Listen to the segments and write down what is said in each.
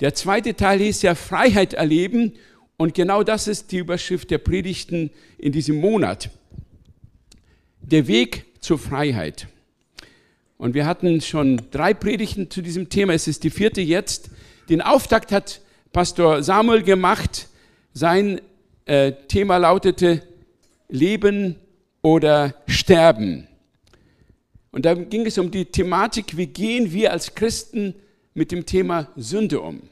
Der zweite Teil hieß ja Freiheit erleben und genau das ist die Überschrift der Predigten in diesem Monat. Der Weg zur Freiheit. Und wir hatten schon drei Predigten zu diesem Thema. Es ist die vierte jetzt. Den Auftakt hat Pastor Samuel gemacht. Sein äh, Thema lautete Leben oder Sterben. Und da ging es um die Thematik, wie gehen wir als Christen mit dem Thema Sünde um.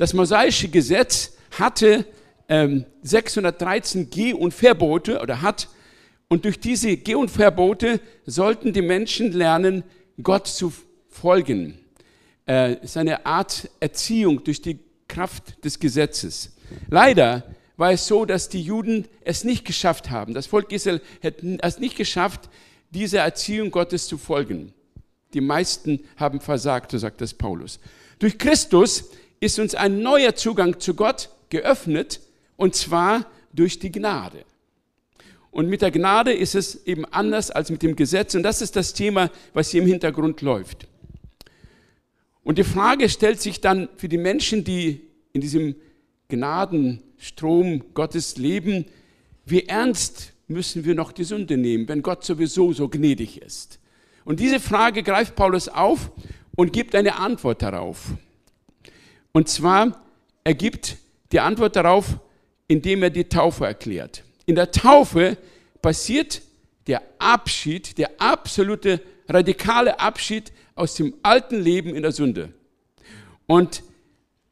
Das mosaische Gesetz hatte ähm, 613 Geh- und Verbote oder hat und durch diese Geh- und Verbote sollten die Menschen lernen, Gott zu folgen. Äh, ist Art Erziehung durch die Kraft des Gesetzes. Leider war es so, dass die Juden es nicht geschafft haben. Das Volk Israel hat es nicht geschafft, dieser Erziehung Gottes zu folgen. Die meisten haben versagt, so sagt das Paulus. Durch Christus ist uns ein neuer Zugang zu Gott geöffnet, und zwar durch die Gnade. Und mit der Gnade ist es eben anders als mit dem Gesetz. Und das ist das Thema, was hier im Hintergrund läuft. Und die Frage stellt sich dann für die Menschen, die in diesem Gnadenstrom Gottes leben, wie ernst müssen wir noch die Sünde nehmen, wenn Gott sowieso so gnädig ist? Und diese Frage greift Paulus auf und gibt eine Antwort darauf. Und zwar, er gibt die Antwort darauf, indem er die Taufe erklärt. In der Taufe passiert der Abschied, der absolute radikale Abschied aus dem alten Leben in der Sünde. Und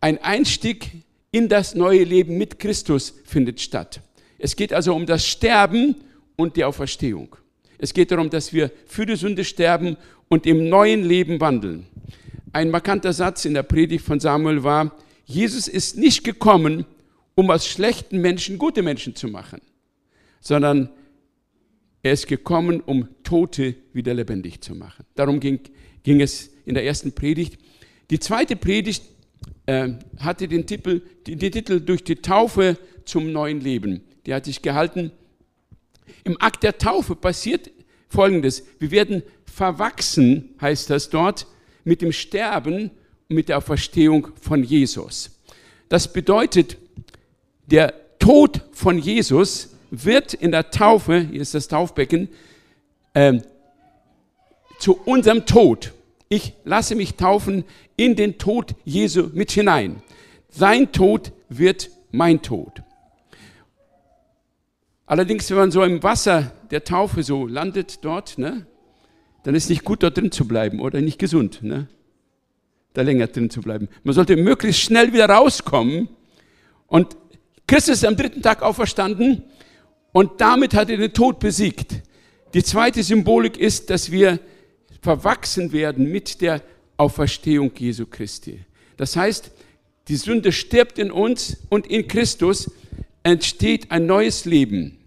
ein Einstieg in das neue Leben mit Christus findet statt. Es geht also um das Sterben und die Auferstehung. Es geht darum, dass wir für die Sünde sterben und im neuen Leben wandeln. Ein markanter Satz in der Predigt von Samuel war, Jesus ist nicht gekommen, um aus schlechten Menschen gute Menschen zu machen, sondern er ist gekommen, um Tote wieder lebendig zu machen. Darum ging, ging es in der ersten Predigt. Die zweite Predigt äh, hatte den Titel, den Titel Durch die Taufe zum neuen Leben. Die hat sich gehalten. Im Akt der Taufe passiert Folgendes. Wir werden verwachsen, heißt das dort, mit dem Sterben und mit der Auferstehung von Jesus. Das bedeutet, der Tod von Jesus wird in der Taufe, hier ist das Taufbecken, äh, zu unserem Tod. Ich lasse mich taufen in den Tod Jesu mit hinein. Sein Tod wird mein Tod. Allerdings, wenn man so im Wasser der Taufe so landet dort, ne, dann ist es nicht gut, dort drin zu bleiben oder nicht gesund, ne? da länger drin zu bleiben. Man sollte möglichst schnell wieder rauskommen. Und Christus ist am dritten Tag auferstanden und damit hat er den Tod besiegt. Die zweite Symbolik ist, dass wir verwachsen werden mit der Auferstehung Jesu Christi. Das heißt, die Sünde stirbt in uns und in Christus entsteht ein neues Leben.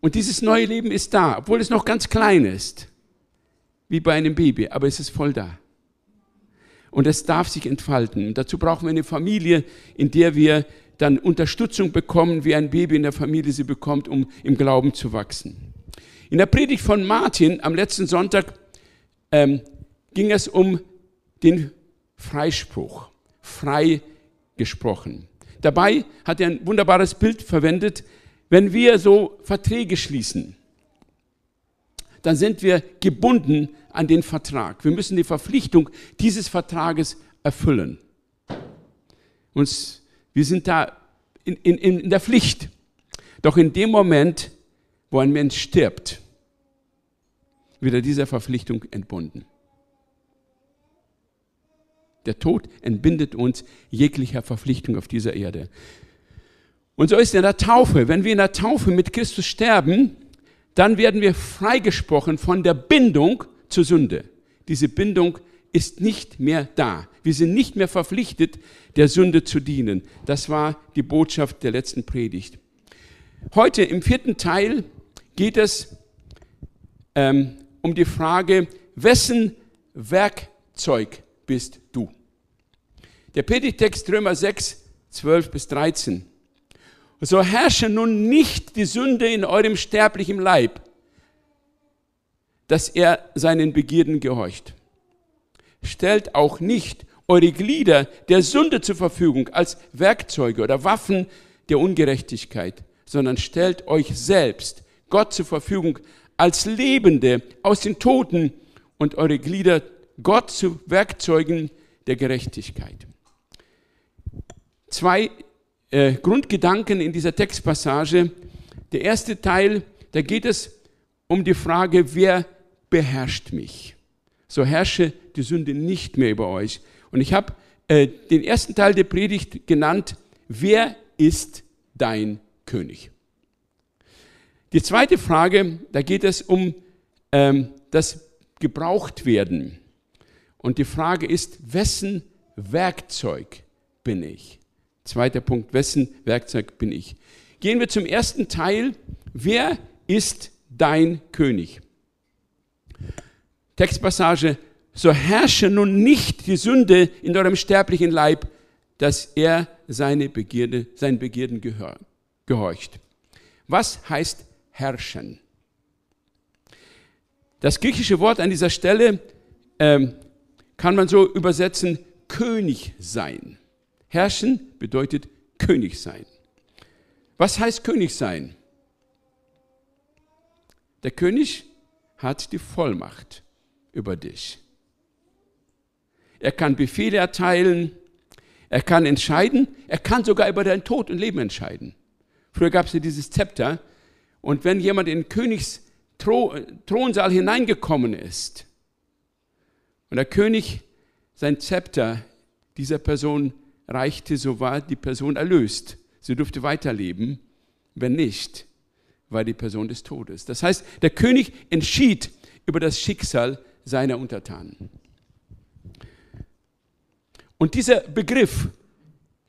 Und dieses neue Leben ist da, obwohl es noch ganz klein ist wie bei einem Baby, aber es ist voll da. Und es darf sich entfalten. Und dazu brauchen wir eine Familie, in der wir dann Unterstützung bekommen, wie ein Baby in der Familie sie bekommt, um im Glauben zu wachsen. In der Predigt von Martin am letzten Sonntag ähm, ging es um den Freispruch, frei gesprochen. Dabei hat er ein wunderbares Bild verwendet, wenn wir so Verträge schließen dann sind wir gebunden an den Vertrag. Wir müssen die Verpflichtung dieses Vertrages erfüllen. Und wir sind da in, in, in der Pflicht. Doch in dem Moment, wo ein Mensch stirbt, wird er dieser Verpflichtung entbunden. Der Tod entbindet uns jeglicher Verpflichtung auf dieser Erde. Und so ist in der Taufe. Wenn wir in der Taufe mit Christus sterben, dann werden wir freigesprochen von der Bindung zur Sünde. Diese Bindung ist nicht mehr da. Wir sind nicht mehr verpflichtet, der Sünde zu dienen. Das war die Botschaft der letzten Predigt. Heute im vierten Teil geht es ähm, um die Frage, wessen Werkzeug bist du? Der Predigtext Römer 6, 12 bis 13. So herrsche nun nicht die Sünde in eurem sterblichen Leib, dass er seinen Begierden gehorcht. Stellt auch nicht eure Glieder der Sünde zur Verfügung als Werkzeuge oder Waffen der Ungerechtigkeit, sondern stellt euch selbst Gott zur Verfügung als Lebende aus den Toten und eure Glieder Gott zu Werkzeugen der Gerechtigkeit. Zwei äh, Grundgedanken in dieser Textpassage. Der erste Teil, da geht es um die Frage, wer beherrscht mich? So herrsche die Sünde nicht mehr über euch. Und ich habe äh, den ersten Teil der Predigt genannt, wer ist dein König? Die zweite Frage, da geht es um ähm, das Gebrauchtwerden. Und die Frage ist, wessen Werkzeug bin ich? Zweiter Punkt, wessen Werkzeug bin ich? Gehen wir zum ersten Teil. Wer ist dein König? Textpassage, so herrsche nun nicht die Sünde in eurem sterblichen Leib, dass er seine Begierde, seinen Begierden gehorcht. Was heißt herrschen? Das griechische Wort an dieser Stelle ähm, kann man so übersetzen, König sein. Herrschen bedeutet König sein. Was heißt König sein? Der König hat die Vollmacht über dich. Er kann Befehle erteilen, er kann entscheiden, er kann sogar über dein Tod und Leben entscheiden. Früher gab es ja dieses Zepter und wenn jemand in den Königs Thronsaal hineingekommen ist und der König sein Zepter dieser Person reichte, so war die Person erlöst. Sie durfte weiterleben. Wenn nicht, war die Person des Todes. Das heißt, der König entschied über das Schicksal seiner Untertanen. Und dieser Begriff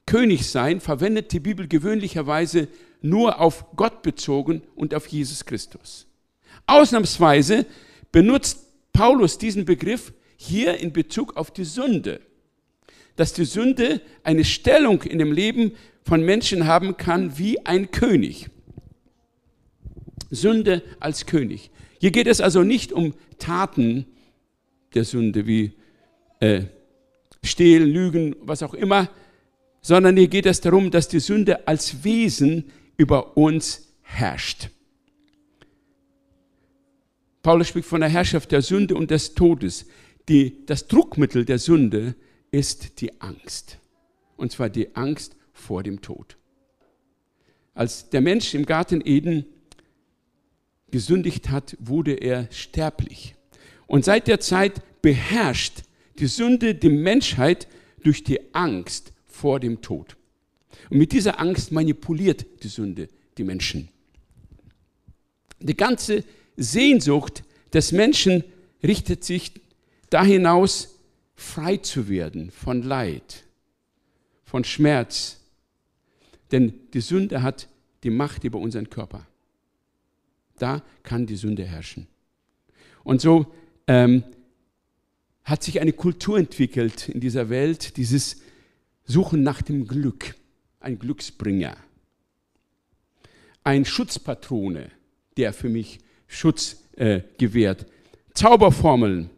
König sein verwendet die Bibel gewöhnlicherweise nur auf Gott bezogen und auf Jesus Christus. Ausnahmsweise benutzt Paulus diesen Begriff hier in Bezug auf die Sünde dass die Sünde eine Stellung in dem Leben von Menschen haben kann wie ein König. Sünde als König. Hier geht es also nicht um Taten der Sünde wie äh, Stehlen, Lügen, was auch immer, sondern hier geht es darum, dass die Sünde als Wesen über uns herrscht. Paulus spricht von der Herrschaft der Sünde und des Todes. Die, das Druckmittel der Sünde ist die Angst. Und zwar die Angst vor dem Tod. Als der Mensch im Garten Eden gesündigt hat, wurde er sterblich. Und seit der Zeit beherrscht die Sünde die Menschheit durch die Angst vor dem Tod. Und mit dieser Angst manipuliert die Sünde die Menschen. Die ganze Sehnsucht des Menschen richtet sich da hinaus, frei zu werden von Leid, von Schmerz. Denn die Sünde hat die Macht über unseren Körper. Da kann die Sünde herrschen. Und so ähm, hat sich eine Kultur entwickelt in dieser Welt, dieses Suchen nach dem Glück, ein Glücksbringer, ein Schutzpatrone, der für mich Schutz äh, gewährt, Zauberformeln,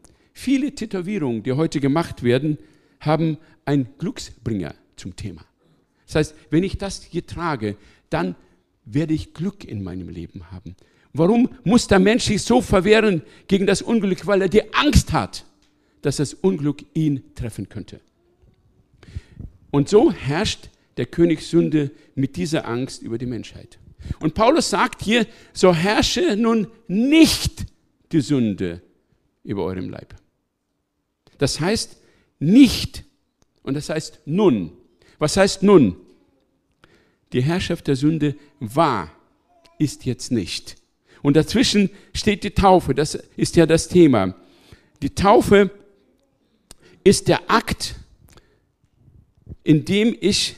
Viele Tätowierungen, die heute gemacht werden, haben einen Glücksbringer zum Thema. Das heißt, wenn ich das hier trage, dann werde ich Glück in meinem Leben haben. Warum muss der Mensch sich so verwehren gegen das Unglück? Weil er die Angst hat, dass das Unglück ihn treffen könnte. Und so herrscht der König Sünde mit dieser Angst über die Menschheit. Und Paulus sagt hier, so herrsche nun nicht die Sünde über eurem Leib. Das heißt nicht und das heißt nun. Was heißt nun? Die Herrschaft der Sünde war, ist jetzt nicht. Und dazwischen steht die Taufe, das ist ja das Thema. Die Taufe ist der Akt, in dem ich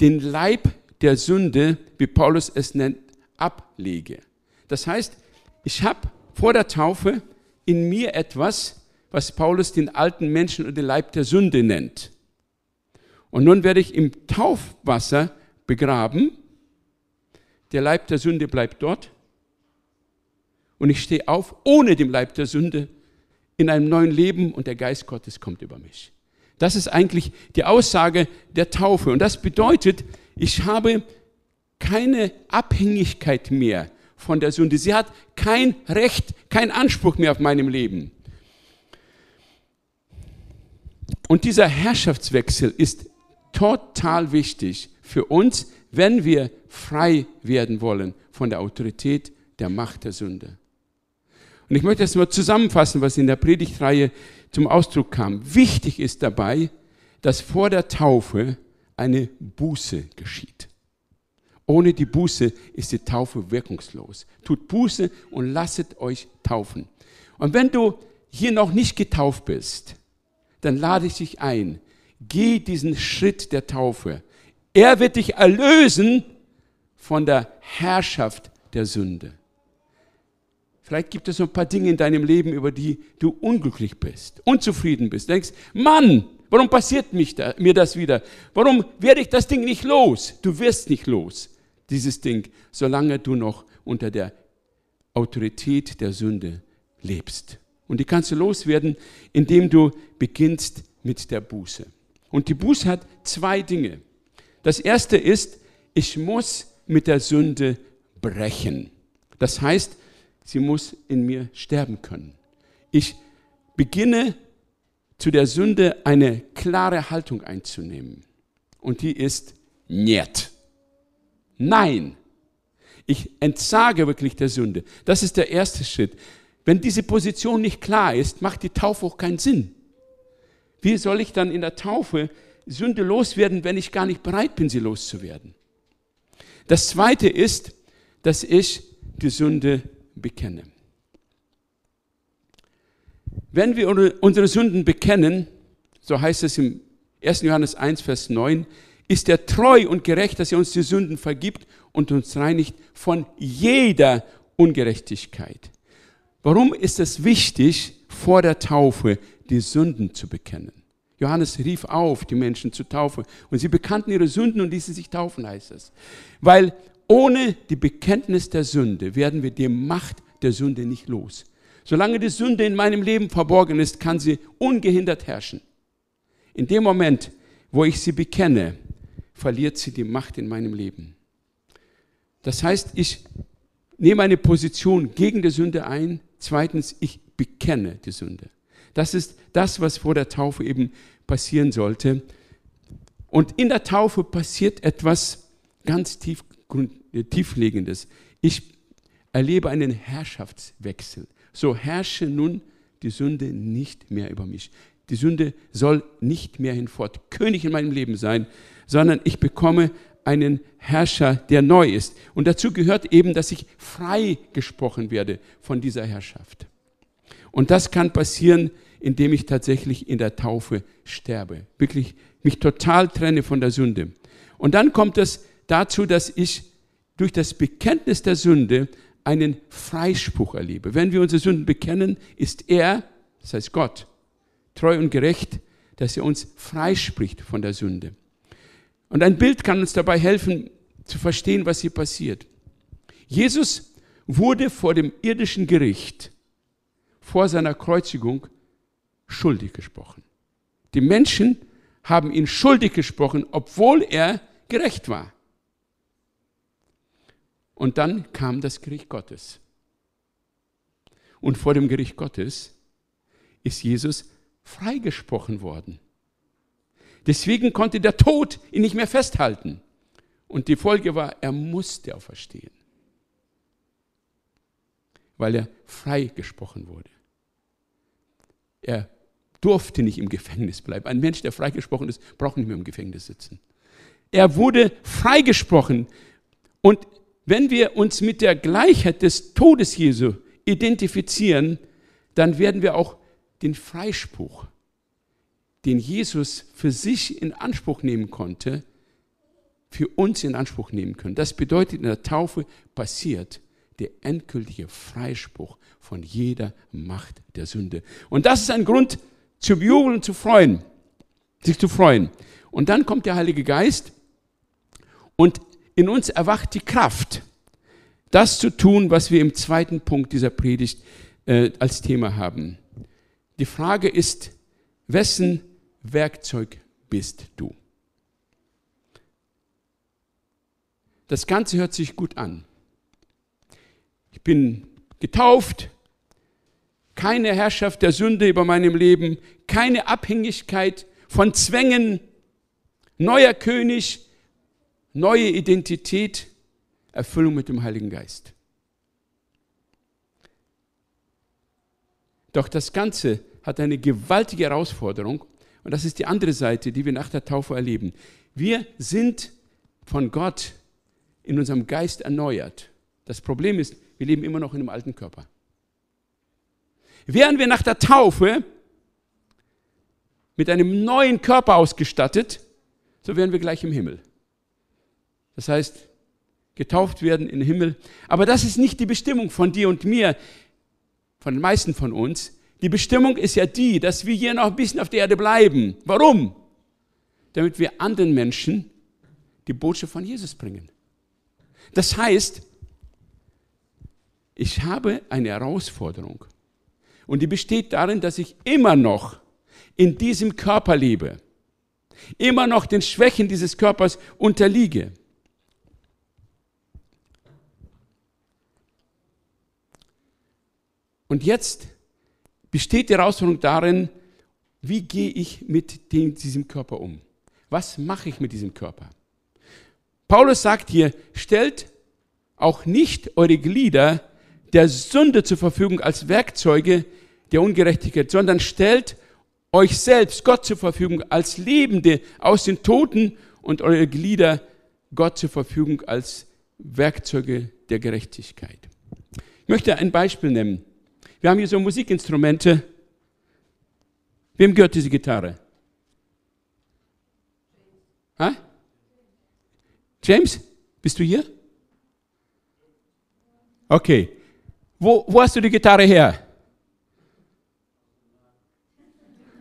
den Leib der Sünde, wie Paulus es nennt, ablege. Das heißt, ich habe vor der Taufe in mir etwas, was Paulus den alten Menschen und den Leib der Sünde nennt. Und nun werde ich im Taufwasser begraben. Der Leib der Sünde bleibt dort. Und ich stehe auf ohne dem Leib der Sünde in einem neuen Leben und der Geist Gottes kommt über mich. Das ist eigentlich die Aussage der Taufe. Und das bedeutet, ich habe keine Abhängigkeit mehr von der Sünde. Sie hat kein Recht, keinen Anspruch mehr auf meinem Leben. Und dieser Herrschaftswechsel ist total wichtig für uns, wenn wir frei werden wollen von der Autorität der Macht der Sünde. Und ich möchte das mal zusammenfassen, was in der Predigtreihe zum Ausdruck kam. Wichtig ist dabei, dass vor der Taufe eine Buße geschieht. Ohne die Buße ist die Taufe wirkungslos. Tut Buße und lasset euch taufen. Und wenn du hier noch nicht getauft bist, dann lade ich dich ein. Geh diesen Schritt der Taufe. Er wird dich erlösen von der Herrschaft der Sünde. Vielleicht gibt es so ein paar Dinge in deinem Leben, über die du unglücklich bist, unzufrieden bist. Denkst, Mann, warum passiert mich da, mir das wieder? Warum werde ich das Ding nicht los? Du wirst nicht los dieses Ding, solange du noch unter der Autorität der Sünde lebst. Und die kannst du loswerden, indem du beginnst mit der Buße. Und die Buße hat zwei Dinge. Das erste ist, ich muss mit der Sünde brechen. Das heißt, sie muss in mir sterben können. Ich beginne zu der Sünde eine klare Haltung einzunehmen. Und die ist Niet. Nein. Ich entsage wirklich der Sünde. Das ist der erste Schritt. Wenn diese Position nicht klar ist, macht die Taufe auch keinen Sinn. Wie soll ich dann in der Taufe Sünde loswerden, wenn ich gar nicht bereit bin, sie loszuwerden? Das zweite ist, dass ich die Sünde bekenne. Wenn wir unsere Sünden bekennen, so heißt es im 1. Johannes 1, Vers 9, ist er treu und gerecht, dass er uns die Sünden vergibt und uns reinigt von jeder Ungerechtigkeit. Warum ist es wichtig, vor der Taufe die Sünden zu bekennen? Johannes rief auf, die Menschen zu taufen. Und sie bekannten ihre Sünden und ließen sich taufen, heißt es. Weil ohne die Bekenntnis der Sünde werden wir die Macht der Sünde nicht los. Solange die Sünde in meinem Leben verborgen ist, kann sie ungehindert herrschen. In dem Moment, wo ich sie bekenne, verliert sie die Macht in meinem Leben. Das heißt, ich nehme eine Position gegen die Sünde ein. Zweitens, ich bekenne die Sünde. Das ist das, was vor der Taufe eben passieren sollte. Und in der Taufe passiert etwas ganz tief, tieflegendes. Ich erlebe einen Herrschaftswechsel. So herrsche nun die Sünde nicht mehr über mich. Die Sünde soll nicht mehr hinfort König in meinem Leben sein, sondern ich bekomme einen Herrscher, der neu ist. Und dazu gehört eben, dass ich frei gesprochen werde von dieser Herrschaft. Und das kann passieren, indem ich tatsächlich in der Taufe sterbe. Wirklich mich total trenne von der Sünde. Und dann kommt es dazu, dass ich durch das Bekenntnis der Sünde einen Freispruch erlebe. Wenn wir unsere Sünden bekennen, ist er, das heißt Gott, treu und gerecht, dass er uns freispricht von der Sünde. Und ein Bild kann uns dabei helfen, zu verstehen, was hier passiert. Jesus wurde vor dem irdischen Gericht, vor seiner Kreuzigung, schuldig gesprochen. Die Menschen haben ihn schuldig gesprochen, obwohl er gerecht war. Und dann kam das Gericht Gottes. Und vor dem Gericht Gottes ist Jesus freigesprochen worden. Deswegen konnte der Tod ihn nicht mehr festhalten. Und die Folge war, er musste auferstehen, weil er freigesprochen wurde. Er durfte nicht im Gefängnis bleiben. Ein Mensch, der freigesprochen ist, braucht nicht mehr im Gefängnis sitzen. Er wurde freigesprochen. Und wenn wir uns mit der Gleichheit des Todes Jesu identifizieren, dann werden wir auch den Freispruch den Jesus für sich in Anspruch nehmen konnte, für uns in Anspruch nehmen können. Das bedeutet, in der Taufe passiert der endgültige Freispruch von jeder Macht der Sünde. Und das ist ein Grund zu jubeln und zu freuen, sich zu freuen. Und dann kommt der Heilige Geist und in uns erwacht die Kraft, das zu tun, was wir im zweiten Punkt dieser Predigt äh, als Thema haben. Die Frage ist, wessen Werkzeug bist du? Das Ganze hört sich gut an. Ich bin getauft, keine Herrschaft der Sünde über meinem Leben, keine Abhängigkeit von Zwängen, neuer König, neue Identität, Erfüllung mit dem Heiligen Geist. Doch das Ganze hat eine gewaltige Herausforderung und das ist die andere Seite, die wir nach der Taufe erleben. Wir sind von Gott in unserem Geist erneuert. Das Problem ist, wir leben immer noch in einem alten Körper. Wären wir nach der Taufe mit einem neuen Körper ausgestattet, so wären wir gleich im Himmel. Das heißt, getauft werden in den Himmel. Aber das ist nicht die Bestimmung von dir und mir, von den meisten von uns. Die Bestimmung ist ja die, dass wir hier noch ein bisschen auf der Erde bleiben. Warum? Damit wir anderen Menschen die Botschaft von Jesus bringen. Das heißt, ich habe eine Herausforderung. Und die besteht darin, dass ich immer noch in diesem Körper lebe. Immer noch den Schwächen dieses Körpers unterliege. Und jetzt besteht die Herausforderung darin, wie gehe ich mit dem, diesem Körper um? Was mache ich mit diesem Körper? Paulus sagt hier, stellt auch nicht eure Glieder der Sünde zur Verfügung als Werkzeuge der Ungerechtigkeit, sondern stellt euch selbst Gott zur Verfügung als Lebende aus den Toten und eure Glieder Gott zur Verfügung als Werkzeuge der Gerechtigkeit. Ich möchte ein Beispiel nennen. Wir haben hier so Musikinstrumente. Wem gehört diese Gitarre? Ha? James, bist du hier? Okay. Wo, wo hast du die Gitarre her?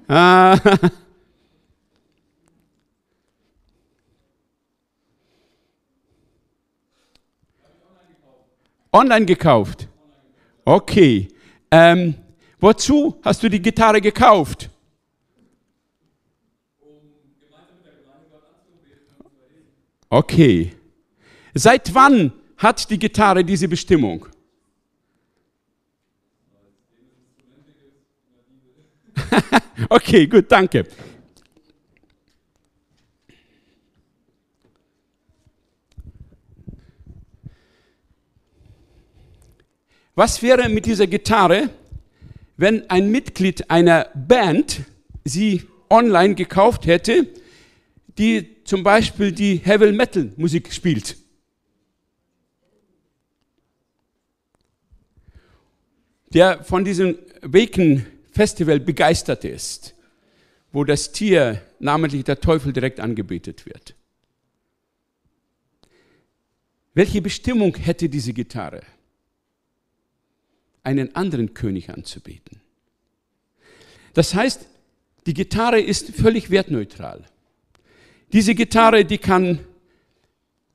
Ah. Online gekauft. Okay. Ähm, wozu hast du die Gitarre gekauft? Okay. Seit wann hat die Gitarre diese Bestimmung? okay, gut, danke. Was wäre mit dieser Gitarre, wenn ein Mitglied einer Band sie online gekauft hätte, die zum Beispiel die Heavy Metal Musik spielt? Der von diesem Waken Festival begeistert ist, wo das Tier, namentlich der Teufel, direkt angebetet wird. Welche Bestimmung hätte diese Gitarre? Einen anderen König anzubeten. Das heißt, die Gitarre ist völlig wertneutral. Diese Gitarre, die kann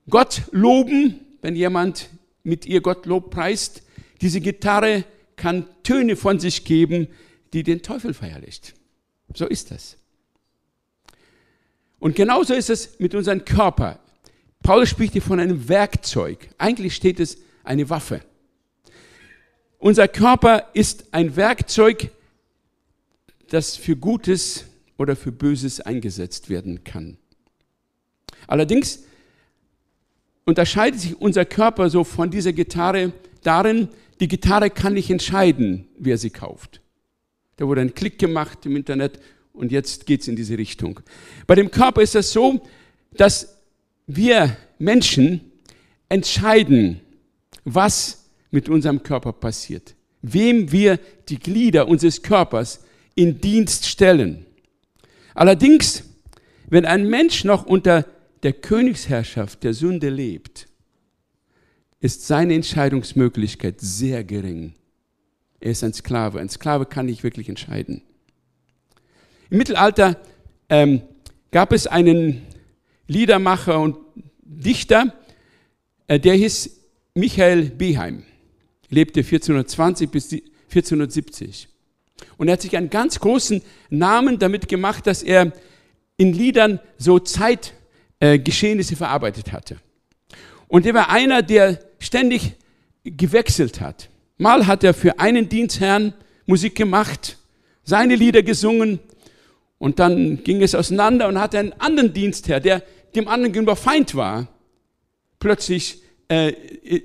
Gott loben, wenn jemand mit ihr Gott Lob preist. Diese Gitarre kann Töne von sich geben, die den Teufel feierlicht. So ist das. Und genauso ist es mit unserem Körper. Paulus spricht hier von einem Werkzeug. Eigentlich steht es eine Waffe. Unser Körper ist ein Werkzeug, das für Gutes oder für Böses eingesetzt werden kann. Allerdings unterscheidet sich unser Körper so von dieser Gitarre darin, die Gitarre kann nicht entscheiden, wer sie kauft. Da wurde ein Klick gemacht im Internet und jetzt geht es in diese Richtung. Bei dem Körper ist es so, dass wir Menschen entscheiden, was mit unserem Körper passiert. Wem wir die Glieder unseres Körpers in Dienst stellen. Allerdings, wenn ein Mensch noch unter der Königsherrschaft der Sünde lebt, ist seine Entscheidungsmöglichkeit sehr gering. Er ist ein Sklave. Ein Sklave kann nicht wirklich entscheiden. Im Mittelalter ähm, gab es einen Liedermacher und Dichter, äh, der hieß Michael Beheim, lebte 1420 bis 1470. Und er hat sich einen ganz großen Namen damit gemacht, dass er in Liedern so Zeitgeschehnisse äh, verarbeitet hatte. Und er war einer, der ständig gewechselt hat. Mal hat er für einen Dienstherrn Musik gemacht, seine Lieder gesungen und dann ging es auseinander und hatte einen anderen Dienstherr, der dem anderen gegenüber Feind war, plötzlich äh,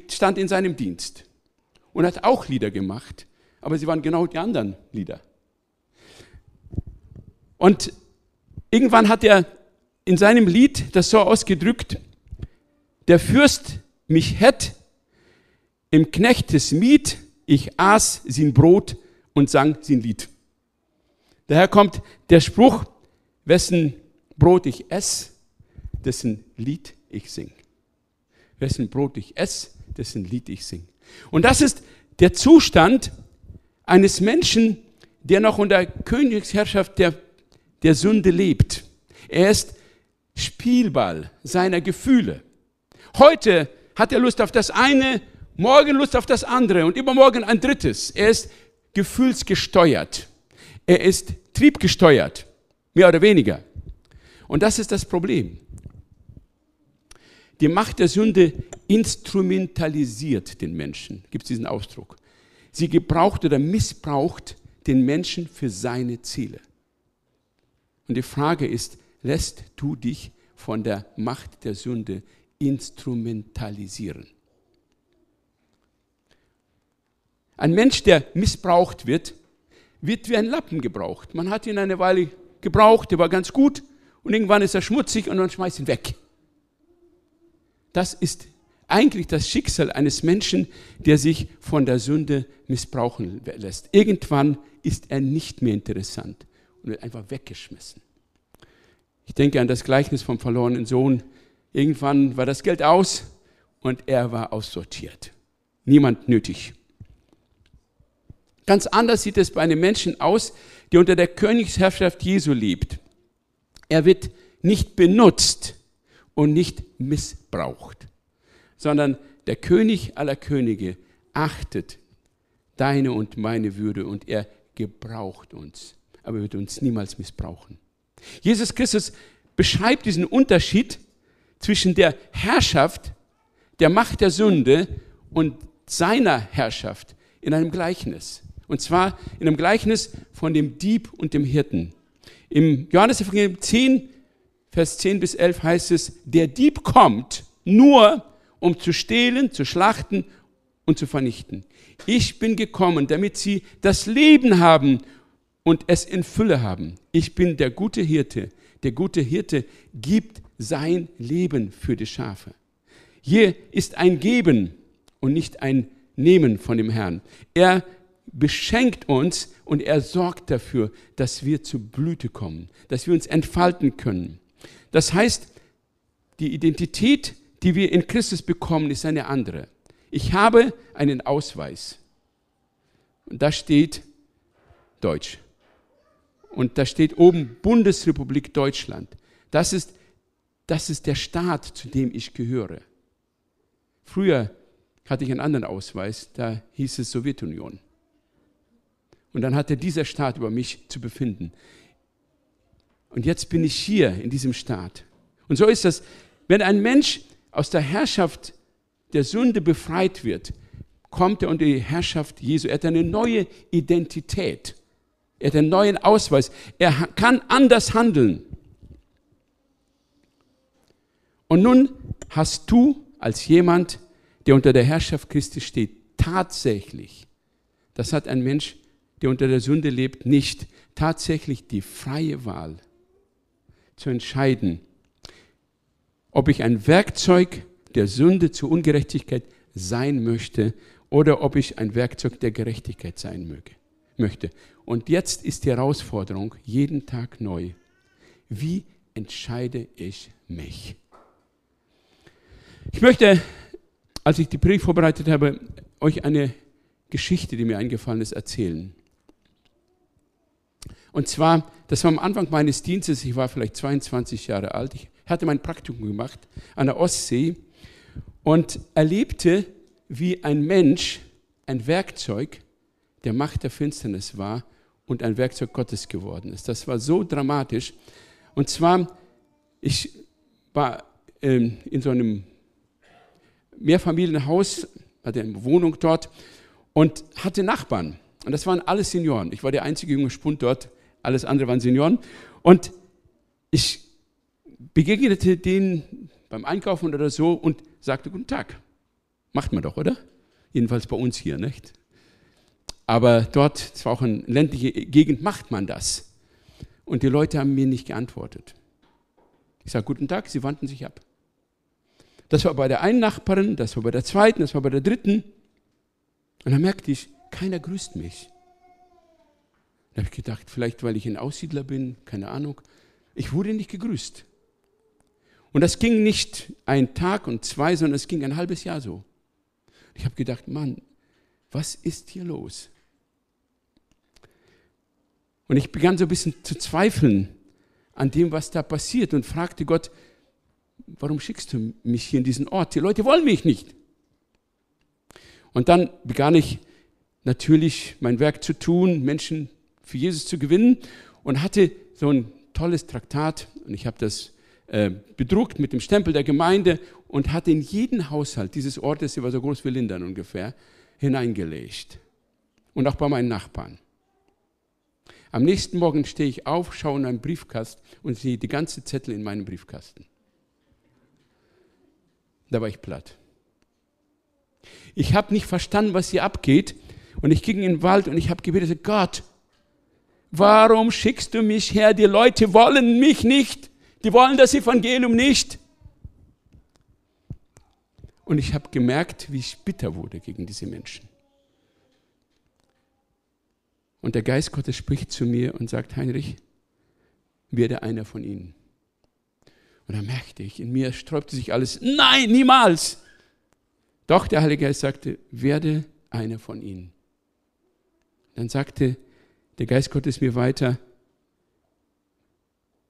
stand in seinem Dienst und hat auch Lieder gemacht, aber sie waren genau die anderen Lieder. Und irgendwann hat er in seinem Lied das so ausgedrückt, der Fürst mich hätt im Knechtes Miet, ich aß sein Brot und sang sein Lied. Daher kommt der Spruch, wessen Brot ich esse, dessen Lied ich sing. Wessen Brot ich esse, dessen Lied ich sing. Und das ist der Zustand eines Menschen, der noch unter Königsherrschaft der, der Sünde lebt. Er ist Spielball seiner Gefühle. Heute hat er Lust auf das eine, morgen Lust auf das andere und übermorgen ein drittes. Er ist gefühlsgesteuert. Er ist triebgesteuert, mehr oder weniger. Und das ist das Problem. Die Macht der Sünde instrumentalisiert den Menschen, gibt es diesen Ausdruck. Sie gebraucht oder missbraucht den Menschen für seine Ziele. Und die Frage ist, lässt du dich von der Macht der Sünde instrumentalisieren? Ein Mensch, der missbraucht wird, wird wie ein Lappen gebraucht. Man hat ihn eine Weile gebraucht, der war ganz gut und irgendwann ist er schmutzig und man schmeißt ihn weg. Das ist eigentlich das Schicksal eines Menschen, der sich von der Sünde missbrauchen lässt. Irgendwann ist er nicht mehr interessant und wird einfach weggeschmissen. Ich denke an das Gleichnis vom verlorenen Sohn. Irgendwann war das Geld aus und er war aussortiert. Niemand nötig. Ganz anders sieht es bei einem Menschen aus, der unter der Königsherrschaft Jesu lebt. Er wird nicht benutzt und nicht missbraucht, sondern der König aller Könige achtet deine und meine Würde und er gebraucht uns, aber er wird uns niemals missbrauchen. Jesus Christus beschreibt diesen Unterschied zwischen der Herrschaft, der Macht der Sünde und seiner Herrschaft in einem Gleichnis. Und zwar in einem Gleichnis von dem Dieb und dem Hirten. Im Johannes 10, Vers 10 bis 11 heißt es, der Dieb kommt nur, um zu stehlen, zu schlachten und zu vernichten. Ich bin gekommen, damit sie das Leben haben und es in Fülle haben. Ich bin der gute Hirte. Der gute Hirte gibt sein Leben für die Schafe. Hier ist ein Geben und nicht ein Nehmen von dem Herrn. Er beschenkt uns und er sorgt dafür, dass wir zu Blüte kommen, dass wir uns entfalten können. Das heißt, die Identität, die wir in Christus bekommen, ist eine andere. Ich habe einen Ausweis und da steht Deutsch. Und da steht oben Bundesrepublik Deutschland. Das ist, das ist der Staat, zu dem ich gehöre. Früher hatte ich einen anderen Ausweis, da hieß es Sowjetunion. Und dann hatte dieser Staat über mich zu befinden. Und jetzt bin ich hier in diesem Staat. Und so ist das, wenn ein Mensch aus der Herrschaft der Sünde befreit wird, kommt er unter die Herrschaft Jesu. Er hat eine neue Identität. Er hat einen neuen Ausweis. Er kann anders handeln. Und nun hast du als jemand, der unter der Herrschaft Christi steht, tatsächlich, das hat ein Mensch der unter der Sünde lebt, nicht tatsächlich die freie Wahl zu entscheiden, ob ich ein Werkzeug der Sünde zur Ungerechtigkeit sein möchte oder ob ich ein Werkzeug der Gerechtigkeit sein möge, möchte. Und jetzt ist die Herausforderung jeden Tag neu. Wie entscheide ich mich? Ich möchte, als ich die Predigt vorbereitet habe, euch eine Geschichte, die mir eingefallen ist, erzählen. Und zwar, das war am Anfang meines Dienstes, ich war vielleicht 22 Jahre alt, ich hatte mein Praktikum gemacht an der Ostsee und erlebte, wie ein Mensch ein Werkzeug der Macht der Finsternis war und ein Werkzeug Gottes geworden ist. Das war so dramatisch. Und zwar, ich war ähm, in so einem Mehrfamilienhaus, hatte eine Wohnung dort und hatte Nachbarn. Und das waren alles Senioren. Ich war der einzige junge Spund dort, alles andere waren Senioren. Und ich begegnete denen beim Einkaufen oder so und sagte, guten Tag. Macht man doch, oder? Jedenfalls bei uns hier, nicht? Aber dort, zwar auch in ländlicher Gegend, macht man das. Und die Leute haben mir nicht geantwortet. Ich sage, guten Tag, sie wandten sich ab. Das war bei der einen Nachbarin, das war bei der zweiten, das war bei der dritten. Und dann merkte ich, keiner grüßt mich. Da habe ich gedacht, vielleicht weil ich ein Aussiedler bin, keine Ahnung. Ich wurde nicht gegrüßt. Und das ging nicht ein Tag und zwei, sondern es ging ein halbes Jahr so. Ich habe gedacht, Mann, was ist hier los? Und ich begann so ein bisschen zu zweifeln an dem, was da passiert und fragte Gott, warum schickst du mich hier in diesen Ort? Die Leute wollen mich nicht. Und dann begann ich natürlich mein Werk zu tun, Menschen für Jesus zu gewinnen und hatte so ein tolles Traktat und ich habe das äh, bedruckt mit dem Stempel der Gemeinde und hatte in jeden Haushalt dieses Ortes, der war so groß wie Lindern ungefähr, hineingelegt. Und auch bei meinen Nachbarn. Am nächsten Morgen stehe ich auf, schaue in einen Briefkasten und sehe die ganze Zettel in meinem Briefkasten. Da war ich platt. Ich habe nicht verstanden, was hier abgeht. Und ich ging in den Wald und ich habe gebetet, Gott, warum schickst du mich her? Die Leute wollen mich nicht. Die wollen das Evangelium nicht. Und ich habe gemerkt, wie ich bitter wurde gegen diese Menschen. Und der Geist Gottes spricht zu mir und sagt, Heinrich, werde einer von ihnen. Und da merkte ich, in mir sträubte sich alles, nein, niemals. Doch der Heilige Geist sagte, werde einer von ihnen. Dann sagte der Geist Gottes mir weiter,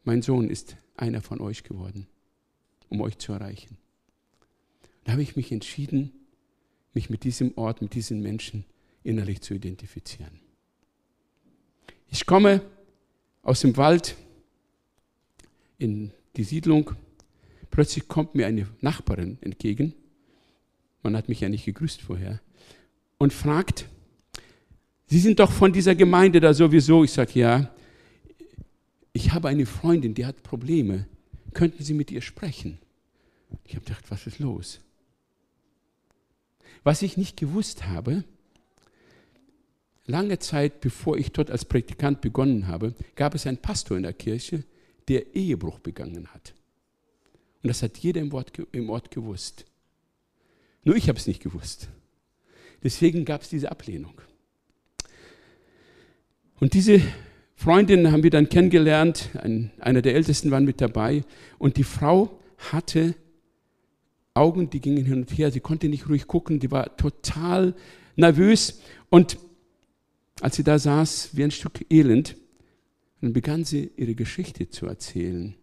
mein Sohn ist einer von euch geworden, um euch zu erreichen. Da habe ich mich entschieden, mich mit diesem Ort, mit diesen Menschen innerlich zu identifizieren. Ich komme aus dem Wald in die Siedlung. Plötzlich kommt mir eine Nachbarin entgegen. Man hat mich ja nicht gegrüßt vorher. Und fragt, Sie sind doch von dieser Gemeinde da sowieso. Ich sage, ja, ich habe eine Freundin, die hat Probleme. Könnten Sie mit ihr sprechen? Ich habe gedacht, was ist los? Was ich nicht gewusst habe, lange Zeit bevor ich dort als Praktikant begonnen habe, gab es einen Pastor in der Kirche, der Ehebruch begangen hat. Und das hat jeder im Ort, im Ort gewusst. Nur ich habe es nicht gewusst. Deswegen gab es diese Ablehnung. Und diese Freundin haben wir dann kennengelernt, ein, einer der Ältesten waren mit dabei. Und die Frau hatte Augen, die gingen hin und her, sie konnte nicht ruhig gucken, die war total nervös. Und als sie da saß wie ein Stück Elend, dann begann sie ihre Geschichte zu erzählen.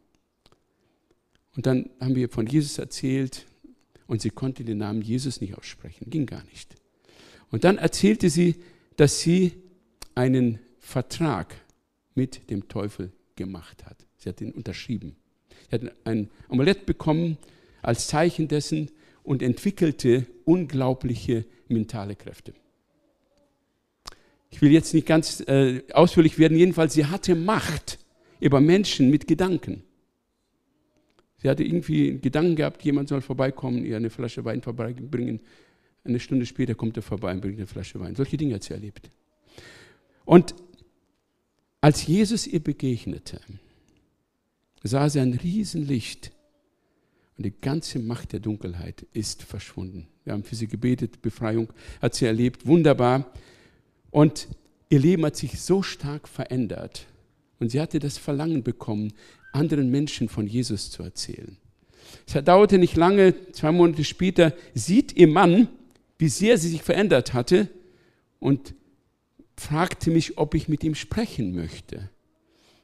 Und dann haben wir von Jesus erzählt. Und sie konnte den Namen Jesus nicht aussprechen, ging gar nicht. Und dann erzählte sie, dass sie einen Vertrag mit dem Teufel gemacht hat. Sie hat ihn unterschrieben. Sie hat ein Amulett bekommen als Zeichen dessen und entwickelte unglaubliche mentale Kräfte. Ich will jetzt nicht ganz äh, ausführlich werden, jedenfalls sie hatte Macht über Menschen mit Gedanken. Sie hatte irgendwie Gedanken gehabt, jemand soll vorbeikommen, ihr eine Flasche Wein vorbeibringen. Eine Stunde später kommt er vorbei und bringt eine Flasche Wein. Solche Dinge hat sie erlebt. Und als Jesus ihr begegnete, sah sie ein Riesenlicht und die ganze Macht der Dunkelheit ist verschwunden. Wir haben für sie gebetet, Befreiung hat sie erlebt, wunderbar. Und ihr Leben hat sich so stark verändert und sie hatte das Verlangen bekommen, anderen Menschen von Jesus zu erzählen. Es dauerte nicht lange, zwei Monate später sieht ihr Mann, wie sehr sie sich verändert hatte und fragte mich, ob ich mit ihm sprechen möchte.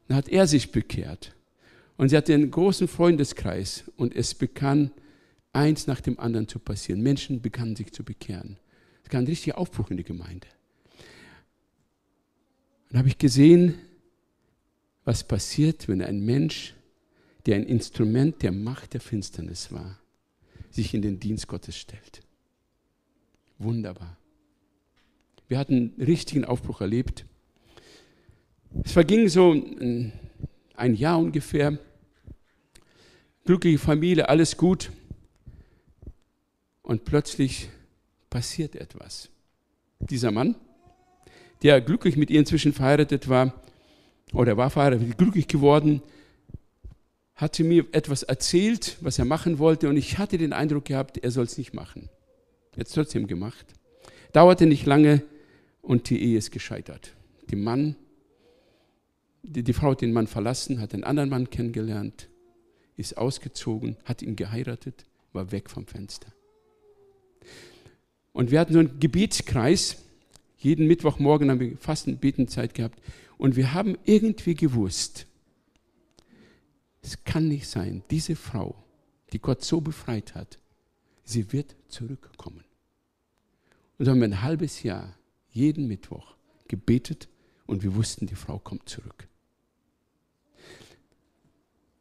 Dann hat er sich bekehrt. Und sie hatte einen großen Freundeskreis und es begann eins nach dem anderen zu passieren. Menschen begannen sich zu bekehren. Es gab einen richtigen Aufbruch in die Gemeinde. Und habe ich gesehen, was passiert, wenn ein Mensch, der ein Instrument der Macht der Finsternis war, sich in den Dienst Gottes stellt. Wunderbar. Wir hatten einen richtigen Aufbruch erlebt. Es verging so ein Jahr ungefähr. Glückliche Familie, alles gut. Und plötzlich passiert etwas. Dieser Mann, der glücklich mit ihr inzwischen verheiratet war, oder war verheiratet, glücklich geworden, hatte mir etwas erzählt, was er machen wollte, und ich hatte den Eindruck gehabt, er soll es nicht machen. Es trotzdem gemacht. Dauerte nicht lange und die Ehe ist gescheitert. Die Mann, die, die Frau hat den Mann verlassen, hat einen anderen Mann kennengelernt, ist ausgezogen, hat ihn geheiratet, war weg vom Fenster. Und wir hatten so einen Gebetskreis. Jeden Mittwochmorgen haben wir Fasten, Betenzeit gehabt. Und wir haben irgendwie gewusst, es kann nicht sein, diese Frau, die Gott so befreit hat, sie wird zurückkommen. Und so haben wir ein halbes Jahr, jeden Mittwoch, gebetet und wir wussten, die Frau kommt zurück.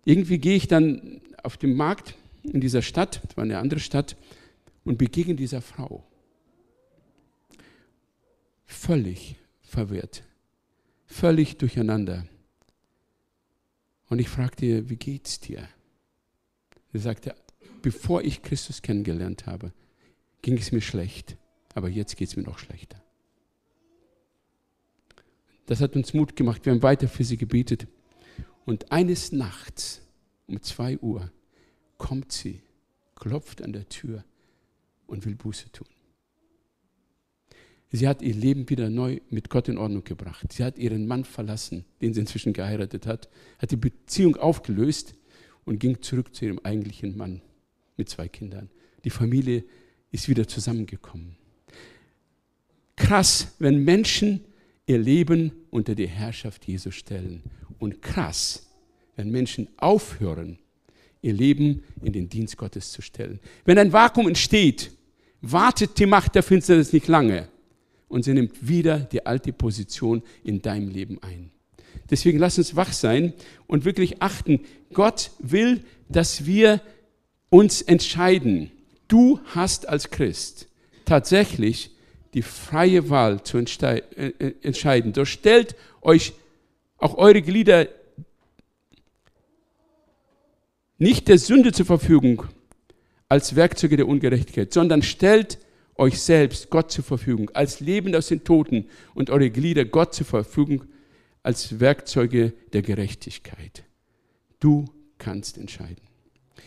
Irgendwie gehe ich dann auf dem Markt in dieser Stadt, das war eine andere Stadt, und begegne dieser Frau. Völlig verwirrt, völlig durcheinander. Und ich fragte ihr, wie geht's dir? Sie sagte, bevor ich Christus kennengelernt habe, ging es mir schlecht, aber jetzt geht es mir noch schlechter. Das hat uns Mut gemacht. Wir haben weiter für sie gebetet. Und eines Nachts um zwei Uhr kommt sie, klopft an der Tür und will Buße tun. Sie hat ihr Leben wieder neu mit Gott in Ordnung gebracht. Sie hat ihren Mann verlassen, den sie inzwischen geheiratet hat, hat die Beziehung aufgelöst und ging zurück zu ihrem eigentlichen Mann mit zwei Kindern. Die Familie ist wieder zusammengekommen. Krass, wenn Menschen ihr Leben unter die Herrschaft Jesu stellen. Und krass, wenn Menschen aufhören, ihr Leben in den Dienst Gottes zu stellen. Wenn ein Vakuum entsteht, wartet die Macht der Finsternis nicht lange und sie nimmt wieder die alte Position in deinem Leben ein. Deswegen lass uns wach sein und wirklich achten. Gott will, dass wir uns entscheiden. Du hast als Christ tatsächlich die freie Wahl zu äh, äh, entscheiden. So stellt euch auch eure Glieder nicht der Sünde zur Verfügung als Werkzeuge der Ungerechtigkeit, sondern stellt euch selbst Gott zur Verfügung als Leben aus den Toten und eure Glieder Gott zur Verfügung als Werkzeuge der Gerechtigkeit. Du kannst entscheiden.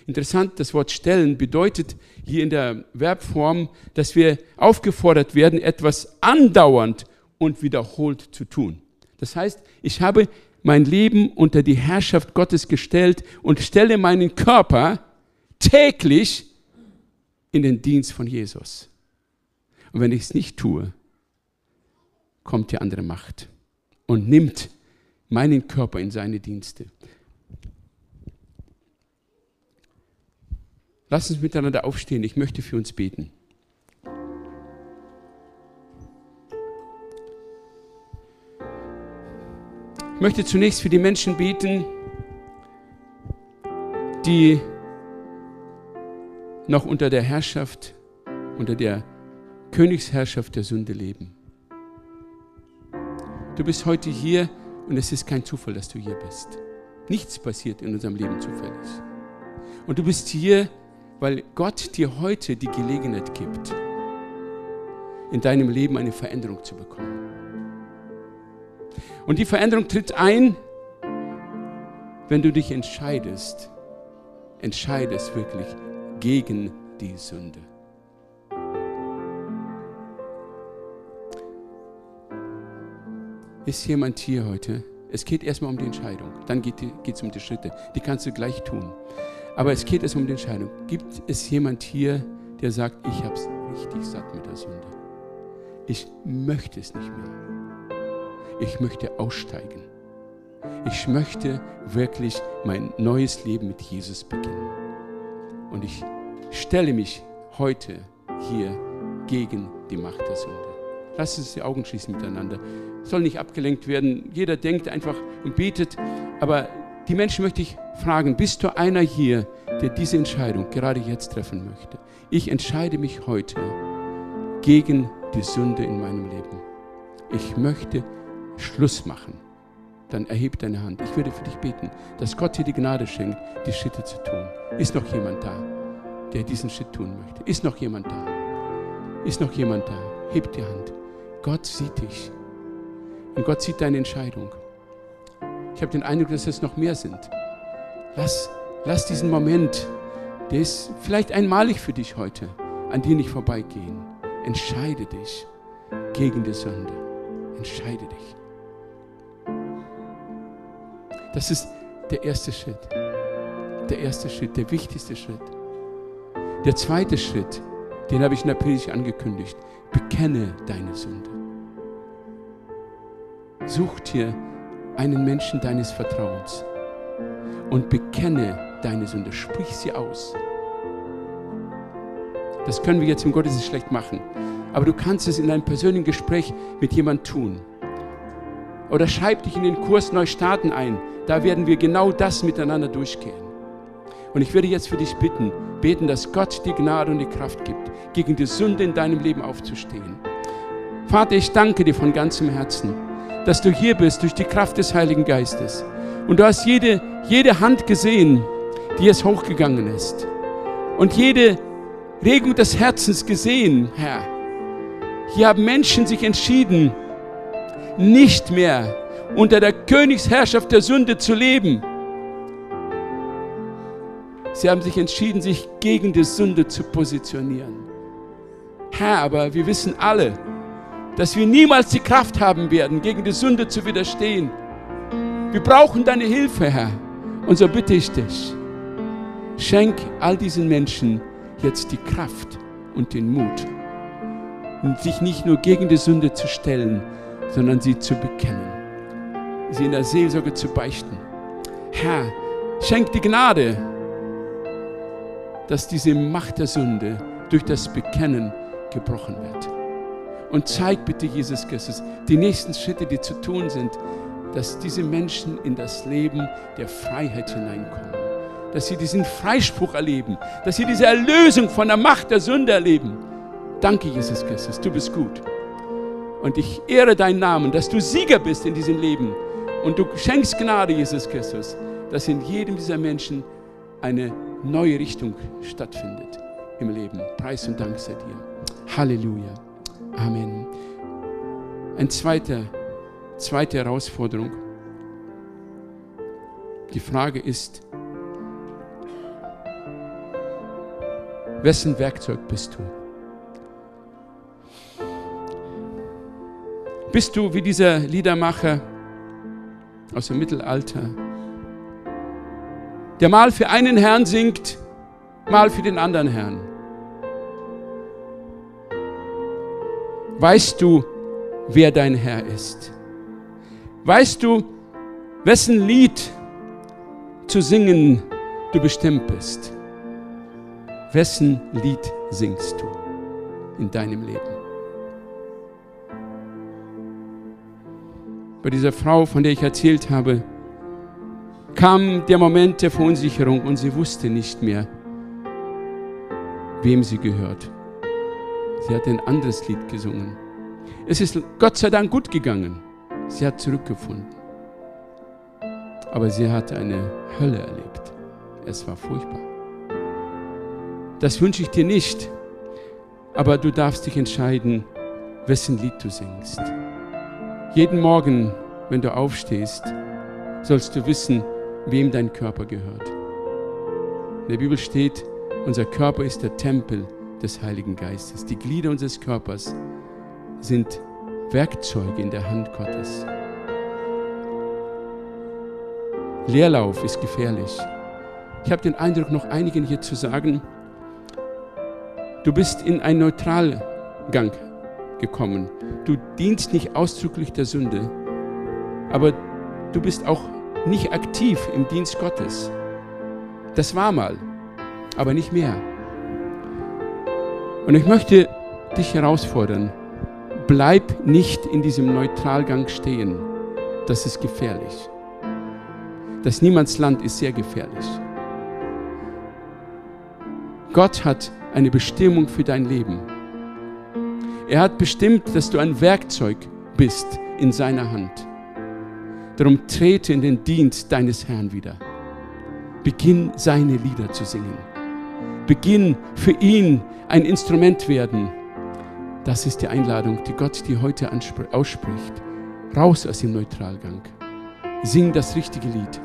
Interessant, das Wort stellen bedeutet hier in der Verbform, dass wir aufgefordert werden, etwas andauernd und wiederholt zu tun. Das heißt, ich habe mein Leben unter die Herrschaft Gottes gestellt und stelle meinen Körper täglich in den Dienst von Jesus. Und wenn ich es nicht tue, kommt die andere Macht und nimmt meinen Körper in seine Dienste. Lass uns miteinander aufstehen. Ich möchte für uns beten. Ich möchte zunächst für die Menschen beten, die noch unter der Herrschaft, unter der Königsherrschaft der Sünde leben. Du bist heute hier und es ist kein Zufall, dass du hier bist. Nichts passiert in unserem Leben zufällig. Und du bist hier, weil Gott dir heute die Gelegenheit gibt, in deinem Leben eine Veränderung zu bekommen. Und die Veränderung tritt ein, wenn du dich entscheidest, entscheidest wirklich gegen die Sünde. Ist jemand hier heute, Es geht erstmal um die Entscheidung. Dann geht es um die Schritte. Die kannst du gleich tun. Aber es geht erstmal um die Entscheidung. Gibt es jemand hier, der sagt, ich habe es richtig satt mit der Sünde? Ich möchte es nicht mehr. Ich möchte aussteigen. Ich möchte wirklich mein neues Leben mit Jesus beginnen. Und ich stelle mich heute hier gegen die Macht der Sünde. Lass uns die Augen schließen miteinander. Soll nicht abgelenkt werden. Jeder denkt einfach und betet. Aber die Menschen möchte ich fragen, bist du einer hier, der diese Entscheidung gerade jetzt treffen möchte? Ich entscheide mich heute gegen die Sünde in meinem Leben. Ich möchte Schluss machen. Dann erhebe deine Hand. Ich würde für dich beten, dass Gott dir die Gnade schenkt, die Schritte zu tun. Ist noch jemand da, der diesen Schritt tun möchte? Ist noch jemand da? Ist noch jemand da? Heb die Hand. Gott sieht dich. Und Gott sieht deine Entscheidung. Ich habe den Eindruck, dass es noch mehr sind. Lass, lass diesen Moment, der ist vielleicht einmalig für dich heute, an dir nicht vorbeigehen. Entscheide dich gegen die Sünde. Entscheide dich. Das ist der erste Schritt. Der erste Schritt, der wichtigste Schritt. Der zweite Schritt, den habe ich in der Predigt angekündigt. Bekenne deine Sünde. Such dir einen Menschen deines Vertrauens und bekenne deine Sünde. Sprich sie aus. Das können wir jetzt im Gottesdienst schlecht machen. Aber du kannst es in einem persönlichen Gespräch mit jemandem tun. Oder schreib dich in den Kurs Neustarten ein. Da werden wir genau das miteinander durchgehen. Und ich würde jetzt für dich bitten, beten, dass Gott die Gnade und die Kraft gibt, gegen die Sünde in deinem Leben aufzustehen. Vater, ich danke dir von ganzem Herzen, dass du hier bist durch die Kraft des Heiligen Geistes. Und du hast jede, jede Hand gesehen, die jetzt hochgegangen ist. Und jede Regung des Herzens gesehen, Herr. Hier haben Menschen sich entschieden, nicht mehr unter der Königsherrschaft der Sünde zu leben. Sie haben sich entschieden, sich gegen die Sünde zu positionieren. Herr, aber wir wissen alle, dass wir niemals die Kraft haben werden, gegen die Sünde zu widerstehen. Wir brauchen deine Hilfe, Herr. Und so bitte ich dich, schenk all diesen Menschen jetzt die Kraft und den Mut, sich nicht nur gegen die Sünde zu stellen, sondern sie zu bekennen, sie in der Seelsorge zu beichten. Herr, schenk die Gnade, dass diese Macht der Sünde durch das Bekennen gebrochen wird. Und zeig bitte, Jesus Christus, die nächsten Schritte, die zu tun sind, dass diese Menschen in das Leben der Freiheit hineinkommen. Dass sie diesen Freispruch erleben, dass sie diese Erlösung von der Macht der Sünde erleben. Danke, Jesus Christus, du bist gut. Und ich ehre deinen Namen, dass du Sieger bist in diesem Leben. Und du schenkst Gnade, Jesus Christus, dass in jedem dieser Menschen eine neue Richtung stattfindet im Leben. Preis und Dank sei dir. Halleluja. Amen. Eine zweite, zweite Herausforderung. Die Frage ist, wessen Werkzeug bist du? Bist du wie dieser Liedermacher aus dem Mittelalter, der mal für einen Herrn singt, mal für den anderen Herrn? Weißt du, wer dein Herr ist? Weißt du, wessen Lied zu singen du bestimmt bist? Wessen Lied singst du in deinem Leben? bei dieser Frau, von der ich erzählt habe, kam der Moment der Verunsicherung und sie wusste nicht mehr, wem sie gehört. Sie hat ein anderes Lied gesungen. Es ist Gott sei Dank gut gegangen. Sie hat zurückgefunden. Aber sie hat eine Hölle erlebt. Es war furchtbar. Das wünsche ich dir nicht. Aber du darfst dich entscheiden, wessen Lied du singst. Jeden Morgen, wenn du aufstehst, sollst du wissen, wem dein Körper gehört. In der Bibel steht, unser Körper ist der Tempel des Heiligen Geistes. Die Glieder unseres Körpers sind Werkzeuge in der Hand Gottes. Leerlauf ist gefährlich. Ich habe den Eindruck, noch einigen hier zu sagen, du bist in einen Neutralgang gekommen. Du dienst nicht ausdrücklich der Sünde, aber du bist auch nicht aktiv im Dienst Gottes. Das war mal, aber nicht mehr. Und ich möchte dich herausfordern, bleib nicht in diesem Neutralgang stehen. Das ist gefährlich. Das Niemandsland ist sehr gefährlich. Gott hat eine Bestimmung für dein Leben. Er hat bestimmt, dass du ein Werkzeug bist in seiner Hand. Darum trete in den Dienst deines Herrn wieder. Beginn seine Lieder zu singen. Beginn für ihn ein Instrument werden. Das ist die Einladung, die Gott dir heute ausspricht. Raus aus dem Neutralgang. Sing das richtige Lied.